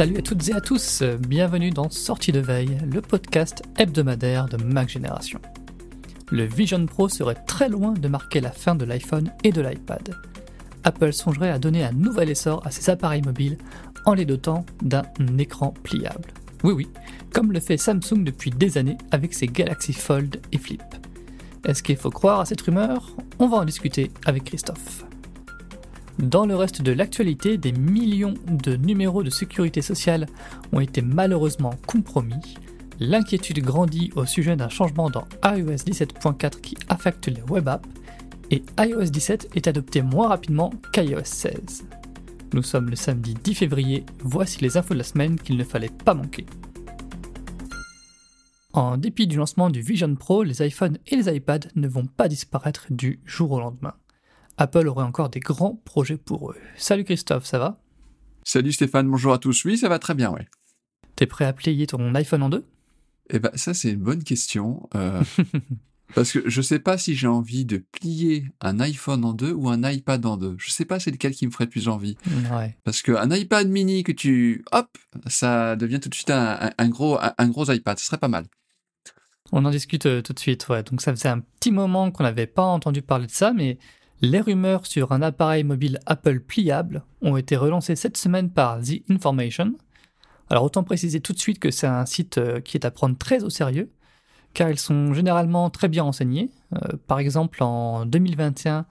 Salut à toutes et à tous, bienvenue dans Sortie de veille, le podcast hebdomadaire de Mac Génération. Le Vision Pro serait très loin de marquer la fin de l'iPhone et de l'iPad. Apple songerait à donner un nouvel essor à ses appareils mobiles en les dotant d'un écran pliable. Oui oui, comme le fait Samsung depuis des années avec ses Galaxy Fold et Flip. Est-ce qu'il faut croire à cette rumeur? On va en discuter avec Christophe. Dans le reste de l'actualité, des millions de numéros de sécurité sociale ont été malheureusement compromis. L'inquiétude grandit au sujet d'un changement dans iOS 17.4 qui affecte les web apps et iOS 17 est adopté moins rapidement qu'iOS 16. Nous sommes le samedi 10 février, voici les infos de la semaine qu'il ne fallait pas manquer. En dépit du lancement du Vision Pro, les iPhones et les iPads ne vont pas disparaître du jour au lendemain. Apple aurait encore des grands projets pour eux. Salut Christophe, ça va? Salut Stéphane, bonjour à tous. Oui, ça va très bien, ouais. T'es prêt à plier ton iPhone en deux? Eh ben, ça, c'est une bonne question. euh, parce que je sais pas si j'ai envie de plier un iPhone en deux ou un iPad en deux. Je sais pas c'est lequel qui me ferait plus envie. Ouais. Parce qu'un iPad mini que tu... Hop Ça devient tout de suite un, un- un gros, un, un gros iPad. Ce serait pas mal. On en discute euh, tout de suite, ouais. Donc ça faisait un petit moment qu'on n'avait pas entendu parler de ça, mais les rumeurs sur un appareil mobile Apple pliable ont été relancées cette semaine par The Information. Alors autant préciser tout de suite que c'est un site euh, qui est à prendre très au sérieux, car ils sont généralement très bien renseignés. Euh, par exemple, en 2021,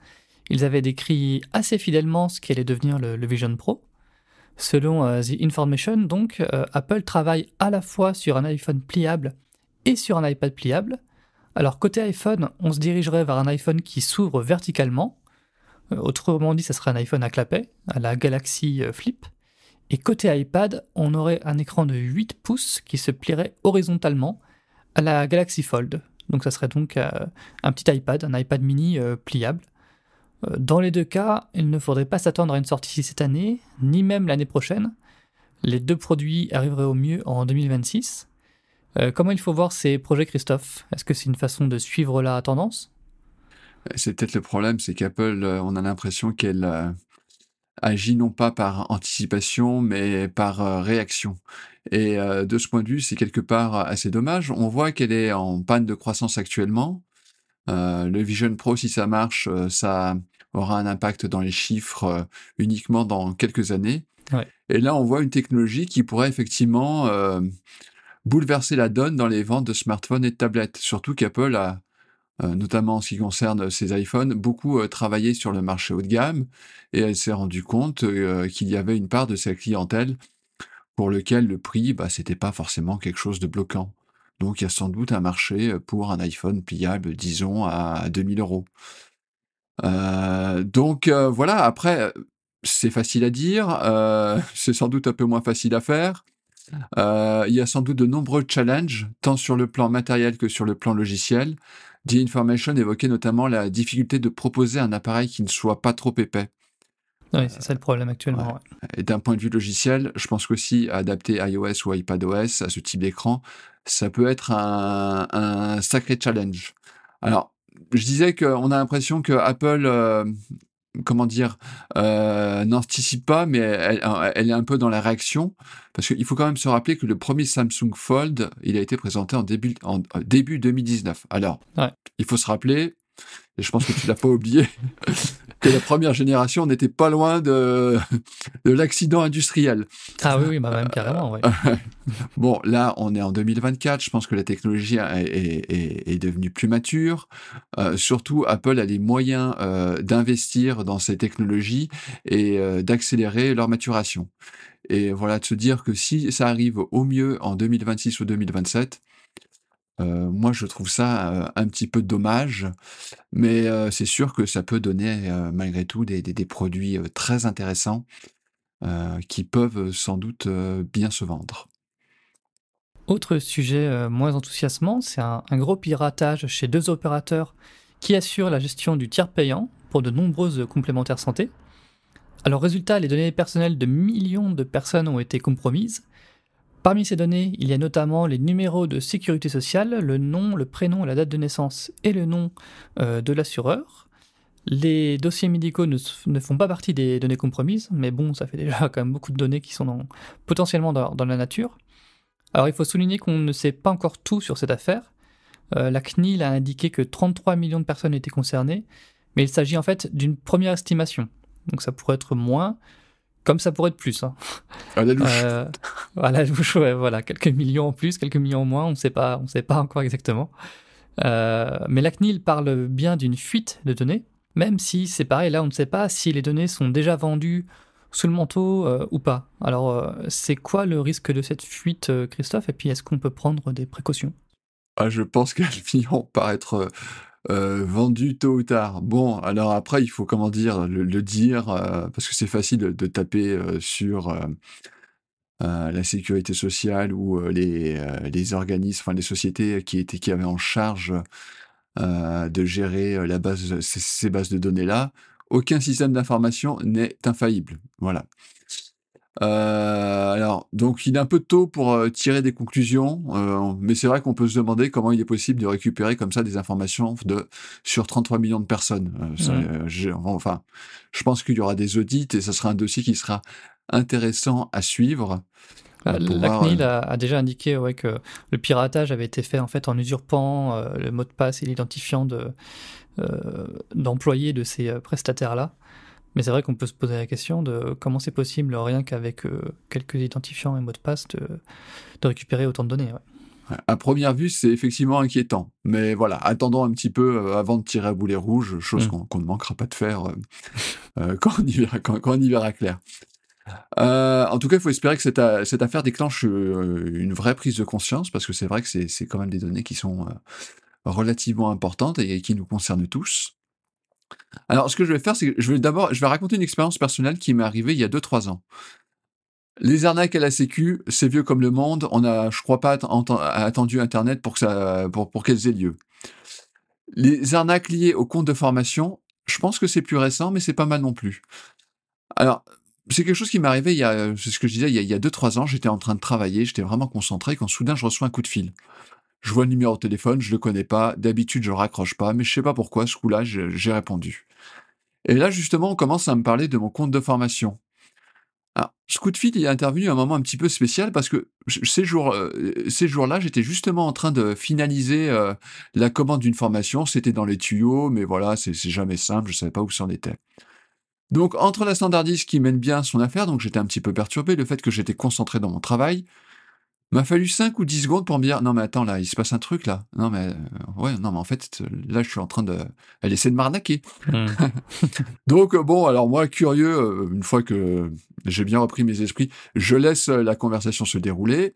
ils avaient décrit assez fidèlement ce qu'allait devenir le, Vision Pro. Selon euh, The Information, donc, Apple travaille à la fois sur un iPhone pliable et sur un iPad pliable. Alors côté iPhone, on se dirigerait vers un iPhone qui s'ouvre verticalement. Euh, autrement dit, ça serait un iPhone à clapet, à la Galaxy euh, Flip. Et côté iPad, on aurait un écran de 8 pouces qui se plierait horizontalement à la Galaxy Fold. Donc ça serait donc euh, un petit iPad, un iPad mini pliable. Dans les deux cas, il ne faudrait pas s'attendre à une sortie cette année, ni même l'année prochaine. Les deux produits arriveraient au mieux en 2026. Euh, comment il faut voir ces projets, Christophe? Est-ce que c'est une façon de suivre la tendance? C'est peut-être le problème, c'est qu'Apple, euh, on a l'impression qu'elle euh, agit non pas par anticipation, mais par euh, réaction. Et de ce point de vue, c'est quelque part assez dommage. On voit qu'elle est en panne de croissance actuellement. Euh, le Vision Pro, si ça marche, ça aura un impact dans les chiffres uniquement dans quelques années. Ouais. Et là, on voit une technologie qui pourrait effectivement euh, bouleverser la donne dans les ventes de smartphones et de tablettes. Surtout qu'Apple a, notamment en ce qui concerne ses iPhones, beaucoup euh, travaillé sur le marché haut de gamme et elle s'est rendue compte euh, qu'il y avait une part de sa clientèle pour lequel le prix, bah, c'était pas forcément quelque chose de bloquant. Donc il y a sans doute un marché pour un iPhone pliable, disons, à 2000 euros. Euh, donc euh, voilà, après, c'est facile à dire, euh, c'est sans doute un peu moins facile à faire. Euh, il y a sans doute de nombreux challenges, tant sur le plan matériel que sur le plan logiciel. The Information évoquait notamment la difficulté de proposer un appareil qui ne soit pas trop épais. Oui, c'est ça le problème actuellement. ouais. Et d'un point de vue logiciel, je pense qu'aussi adapter iOS ou iPadOS à ce type d'écran, ça peut être un, un sacré challenge. Alors, je disais qu'on a l'impression que Apple, euh, comment dire, euh, n'anticipe pas, mais elle, elle est un peu dans la réaction, parce qu'il faut quand même se rappeler que le premier Samsung Fold, il a été présenté en début, en euh, début 2019. Alors, Ouais. il faut se rappeler, et je pense que tu l'as pas oublié, que la première génération n'était pas loin de, de l'accident industriel. Ah oui, oui, bah même carrément, ouais. Bon, là, on est en 2024. Je pense que la technologie est, est- est- devenue plus mature. Euh, surtout, Apple a les moyens euh, d'investir dans ces technologies et euh, d'accélérer leur maturation. Et voilà, de se dire que si ça arrive au mieux en 2026 ou 2027, moi, je trouve ça un petit peu dommage. Mais c'est sûr que ça peut donner, malgré tout, des, produits très intéressants qui peuvent sans doute bien se vendre. Autre sujet moins enthousiasmant, c'est un gros piratage chez deux opérateurs qui assurent la gestion du tiers payant pour de nombreuses complémentaires santé. Alors résultat, les données personnelles de millions de personnes ont été compromises. Parmi ces données, il y a notamment les numéros de sécurité sociale, le nom, le prénom, la date de naissance et le nom euh, de l'assureur. Les dossiers médicaux ne, font pas partie des données compromises, mais bon, ça fait déjà quand même beaucoup de données qui sont potentiellement dans- dans la nature. Alors il faut souligner qu'on ne sait pas encore tout sur cette affaire. Euh, la CNIL a indiqué que 33 millions de personnes étaient concernées, mais il s'agit en fait d'une première estimation. Donc ça pourrait être moins, comme ça pourrait être plus. hein. À la louche. Euh, à la louche, ouais, voilà, quelques millions en plus, quelques millions en moins, on ne sait pas, on sait pas encore exactement. Euh, mais la CNIL parle bien d'une fuite de données, même si c'est pareil, là on ne sait pas si les données sont déjà vendues sous le manteau euh, ou pas. Alors c'est quoi le risque de cette fuite, Christophe? Et puis est-ce qu'on peut prendre des précautions? Ah, je pense qu'elles finiront par être euh, vendues tôt ou tard. Bon, alors après, il faut, comment dire, le, dire, euh, parce que c'est facile de, taper euh, sur la sécurité sociale ou les, organismes, enfin les sociétés qui, étaient, qui avaient en charge de gérer la base, ces, bases de données-là. Aucun système d'information n'est infaillible. Voilà. Donc il est un peu tôt pour euh, tirer des conclusions, euh, mais c'est vrai qu'on peut se demander comment il est possible de récupérer comme ça des informations de sur 33 millions de personnes. Euh, Ouais. enfin, je pense qu'il y aura des audits et ça sera un dossier qui sera intéressant à suivre. La, CNIL a, a déjà indiqué ouais, que le piratage avait été fait en fait en usurpant le mot de passe et l'identifiant de, d'employés de ces euh, prestataires-là. Mais c'est vrai qu'on peut se poser la question de comment c'est possible, rien qu'avec euh, quelques identifiants et mots de passe, de, de récupérer autant de données. ouais. À première vue, c'est effectivement inquiétant. Mais voilà, attendons un petit peu euh, avant de tirer à boulet rouge, chose Mm. qu'on ne manquera pas de faire euh, quand, on y verra, quand, quand on y verra clair. Euh, en tout cas, il faut espérer que cette, affaire déclenche euh, une vraie prise de conscience, parce que c'est vrai que c'est quand même des données qui sont relativement importantes et qui nous concernent tous. Alors, ce que je vais faire, c'est que je vais d'abord, je vais raconter une expérience personnelle qui m'est arrivée il y a 2-3 ans. Les arnaques à la Sécu, c'est vieux comme le monde. On a, je crois pas, atten- attendu Internet pour que ça, pour, pour qu'elles aient lieu. Les arnaques liées au compte de formation, je pense que c'est plus récent, mais c'est pas mal non plus. Alors, c'est quelque chose qui m'est arrivé il y a, c'est ce que je disais, il y a, il y a deux, trois ans, j'étais en train de travailler, j'étais vraiment concentré, quand soudain je reçois un coup de fil. Je vois le numéro de téléphone, je le connais pas, d'habitude je raccroche pas, mais je sais pas pourquoi, ce coup-là, j'ai répondu. Et là, justement, on commence à me parler de mon compte de formation. Alors, ce est intervenu à un moment un petit peu spécial parce que ces jours, euh, ces jours-là, j'étais justement en train de finaliser euh, la commande d'une formation. C'était dans les tuyaux, mais voilà, c'est c'est jamais simple. Je savais pas où c'en était. Donc, entre la standardiste qui mène bien son affaire, donc j'étais un petit peu perturbé, le fait que j'étais concentré dans mon travail, m'a fallu 5 ou 10 secondes pour me dire non mais attends là il se passe un truc là non mais euh, ouais non mais en fait là je suis en train de elle essaie de m'arnaquer donc euh, bon, alors moi, curieux, euh, une fois que j'ai bien repris mes esprits, je laisse la conversation se dérouler.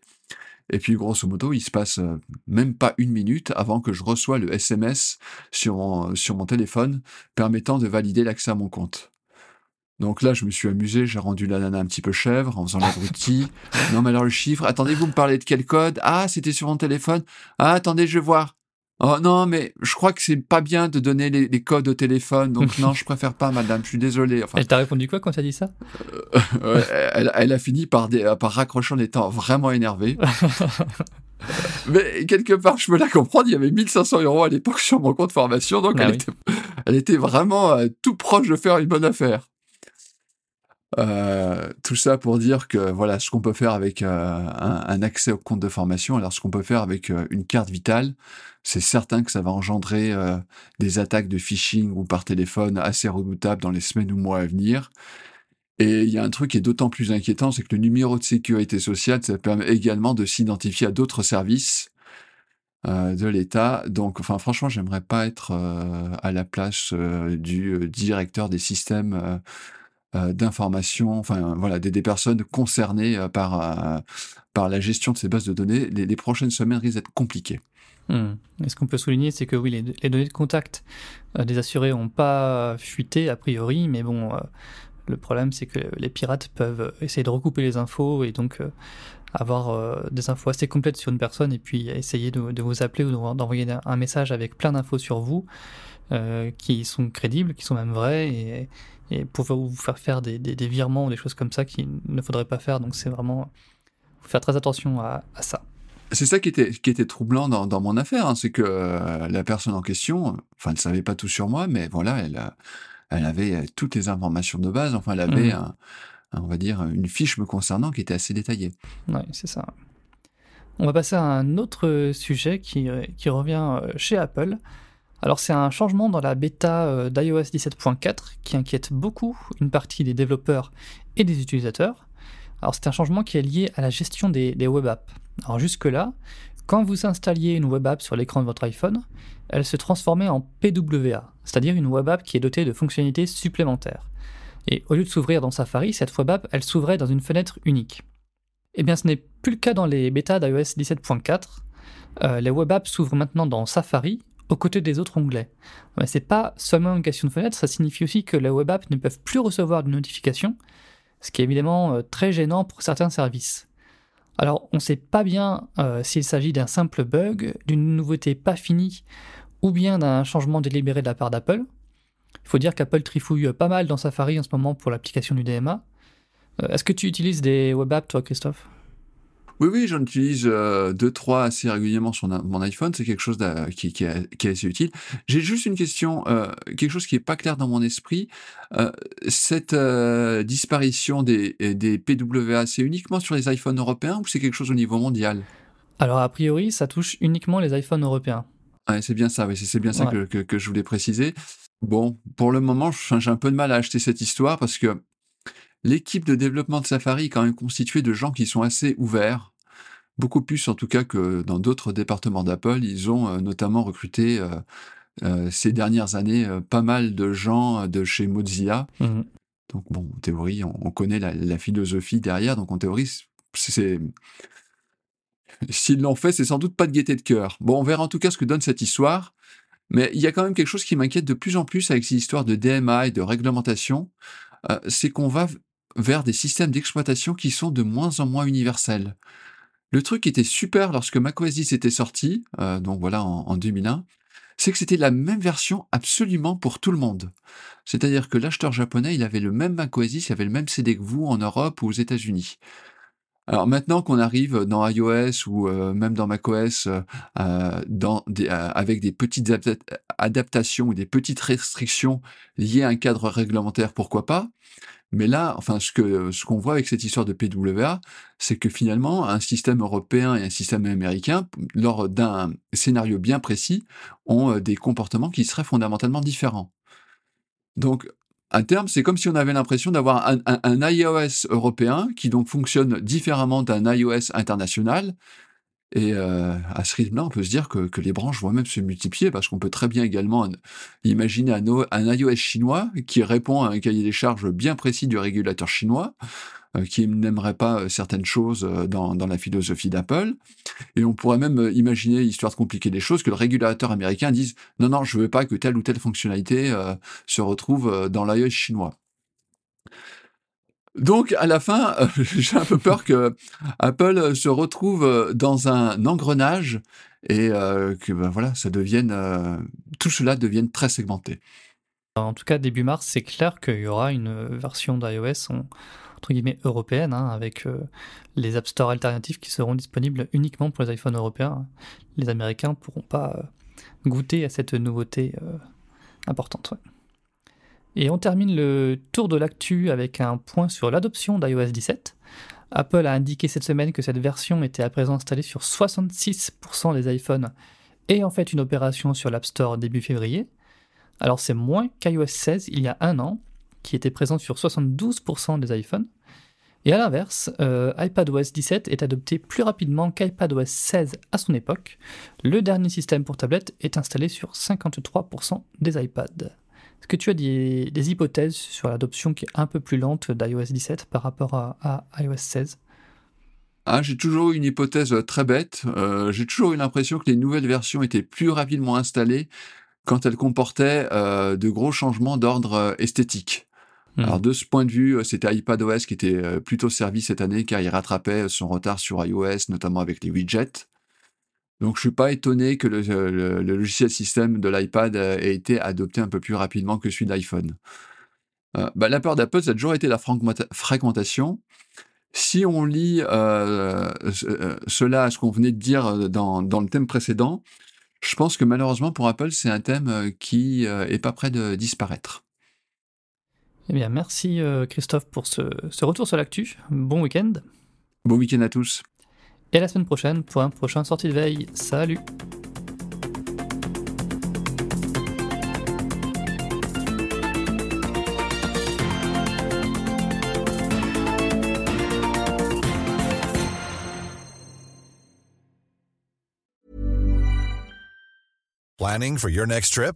Et puis, grosso modo, il se passe même pas une minute avant que je reçois le SMS sur mon, sur mon téléphone permettant de valider l'accès à mon compte. Donc là, je me suis amusé, j'ai rendu la nana un petit peu chèvre en faisant l'abruti. non, mais alors le chiffre, attendez, vous me parlez de quel code? Ah, c'était sur mon téléphone. Ah, attendez, je vais voir. Oh non, mais je crois que c'est pas bien de donner les, codes au téléphone, donc non, je préfère pas, madame, je suis désolé. Enfin, elle t'a répondu quoi quand t'as dit ça? Euh, elle, a fini par, par raccrocher en étant vraiment énervée. mais quelque part, je peux la comprendre, il y avait 1500 euros à l'époque sur mon compte formation, donc ah elle, était, elle, était, vraiment euh, tout proche de faire une bonne affaire. Euh, tout ça pour dire que voilà ce qu'on peut faire avec euh, un, accès au compte de formation. Alors ce qu'on peut faire avec euh, une carte vitale, c'est certain que ça va engendrer des attaques de phishing ou par téléphone assez redoutables dans les semaines ou mois à venir. Et il y a un truc qui est d'autant plus inquiétant, c'est que le numéro de sécurité sociale, ça permet également de s'identifier à d'autres services de l'État. Donc, enfin, franchement, j'aimerais pas être à la place du directeur des systèmes d'informations, enfin voilà, des, personnes concernées euh, par, euh, par la gestion de ces bases de données, les, prochaines semaines risquent d'être compliquées. Hmm. Et ce qu'on peut souligner, c'est que oui, les, données de contact des assurés n'ont pas fuité a priori, mais bon, le problème c'est que les pirates peuvent essayer de recouper les infos et donc avoir des infos assez complètes sur une personne et puis essayer de, vous appeler ou d'envoyer un message avec plein d'infos sur vous qui sont crédibles, qui sont même vraies pouvoir vous faire faire des, des, virements ou des choses comme ça qu'il ne faudrait pas faire? Donc c'est vraiment faut faire très attention à, ça. C'est ça qui était, qui était troublant dans, dans mon affaire, hein, c'est que euh, la personne en question, enfin, elle ne savait pas tout sur moi, mais voilà, elle, elle avait toutes les informations de base, enfin, elle avait, mmh. on va dire, une fiche me concernant qui était assez détaillée. Oui, c'est ça. On va passer à un autre sujet qui, qui revient euh, chez Apple. Alors c'est un changement dans la bêta euh, d'iOS 17.4 qui inquiète beaucoup une partie des développeurs et des utilisateurs. C'est un changement qui est lié à la gestion des, web apps. Alors jusque-là, quand vous installiez une web app sur l'écran de votre iPhone, elle se transformait en PWA, c'est-à-dire une web app qui est dotée de fonctionnalités supplémentaires. Et au lieu de s'ouvrir dans Safari, cette web app, elle s'ouvrait dans une fenêtre unique. Eh bien ce n'est plus le cas dans les bêtas d'iOS 17.4. Euh, les web apps s'ouvrent maintenant dans Safari aux côtés des autres onglets. C'est pas seulement une question de fenêtre, ça signifie aussi que les web apps ne peuvent plus recevoir de notifications, ce qui est évidemment euh, très gênant pour certains services. Alors on ne sait pas bien euh, s'il s'agit d'un simple bug, d'une nouveauté pas finie, ou bien d'un changement délibéré de la part d'Apple. Il faut dire qu'Apple trifouille pas mal dans Safari en ce moment pour l'application du DMA. Euh, est-ce que tu utilises des web apps toi Christophe? Oui, oui, j'en utilise euh, deux, trois assez régulièrement sur mon iPhone. C'est quelque chose qui, qui, est, assez utile. J'ai juste une question, euh, quelque chose qui est pas clair dans mon esprit. Euh, cette disparition des, des PWA, c'est uniquement sur les iPhones européens ou c'est quelque chose au niveau mondial? Alors, a priori, ça touche uniquement les iPhones européens. Ouais, c'est bien ça, oui, c'est bien ça que, que, que, je voulais préciser. Bon, pour le moment, j'ai un peu de mal à acheter cette histoire parce que L'équipe de développement de Safari est quand même constituée de gens qui sont assez ouverts, beaucoup plus en tout cas que dans d'autres départements d'Apple. Ils ont euh, notamment recruté euh, euh, ces dernières années pas mal de gens de chez Mozilla. Mmh donc bon, en théorie, on, connaît la, philosophie derrière. Donc en théorie, c'est s'ils l'ont fait, c'est sans doute pas de gaieté de cœur. Bon, on verra en tout cas ce que donne cette histoire. Mais il y a quand même quelque chose qui m'inquiète de plus en plus avec ces histoires de DMA et de réglementation, c'est qu'on va vers des systèmes d'exploitation qui sont de moins en moins universels. Le truc qui était super lorsque macOS 10 était sorti, euh, donc voilà en, 2001, c'est que c'était la même version absolument pour tout le monde. C'est-à-dire que l'acheteur japonais, il avait le même macOS 10, il avait le même CD que vous en Europe ou aux États-Unis. Alors maintenant qu'on arrive dans iOS ou euh, même dans macOS euh, avec des petites adaptations ou des petites restrictions liées à un cadre réglementaire, pourquoi pas mais là, enfin, ce que ce qu'on voit avec cette histoire de PWA, c'est que finalement, un système européen et un système américain, lors d'un scénario bien précis, ont euh, des comportements qui seraient fondamentalement différents. Donc, à terme, c'est comme si on avait l'impression d'avoir un, un, iOS européen qui donc fonctionne différemment d'un iOS international, et euh, à ce rythme-là, on peut se dire que, que, les branches vont même se multiplier parce qu'on peut très bien également imaginer un, iOS chinois qui répond à un cahier des charges bien précis du régulateur chinois, euh, qui n'aimerait pas euh, certaines choses dans, dans la philosophie d'Apple. Et on pourrait même imaginer, histoire de compliquer les choses, que le régulateur américain dise non, non, je veux pas que telle ou telle fonctionnalité se retrouve dans l'iOS chinois. Donc, à la fin, euh, j'ai un peu peur que Apple se retrouve dans un engrenage et euh, que ben, voilà, euh, tout cela devienne très segmenté. En tout cas, début mars, c'est clair qu'il y aura une version d'iOS entre guillemets européenne, hein, avec euh, les App Store alternatifs qui seront disponibles uniquement pour les iPhones européens. Les Américains ne pourront pas goûter à cette nouveauté importante. Et on termine le tour de l'actu avec un point sur l'adoption d'iOS 17. Apple a indiqué cette semaine que cette version était à présent installée sur 66% des iPhones et en fait une opération sur l'App Store début février. Alors c'est moins qu'iOS 16 il y a un an, qui était présent sur 72% des iPhones. Et à l'inverse, euh, iPadOS 17 est adopté plus rapidement qu'iPadOS 16 à son époque. Le dernier système pour tablette est installé sur 53% des iPads. Est-ce que tu as des, hypothèses sur l'adoption qui est un peu plus lente d'iOS 17 par rapport à, iOS 16 ah, j'ai toujours eu une hypothèse euh, très bête. Euh, j'ai toujours eu l'impression que les nouvelles versions étaient plus rapidement installées quand elles comportaient euh, de gros changements d'ordre esthétique. Hmm. Alors de ce point de vue, c'était iPadOS qui était plutôt servi cette année car il rattrapait son retard sur iOS, notamment avec les widgets. Donc je suis pas étonné que le, logiciel système de l'iPad euh, ait été adopté un peu plus rapidement que celui d'iPhone. Euh, bah, la peur d'Apple, ça a toujours été la fragmentation. Si on lit euh, cela à ce qu'on venait de dire dans, le thème précédent, je pense que malheureusement pour Apple, c'est un thème qui est pas prêt de disparaître. Eh bien, merci Christophe pour ce, ce retour sur l'actu. Bon week-end. Bon week-end à tous et à la semaine prochaine pour un prochain sortie de veille. Salut Planning for your next trip?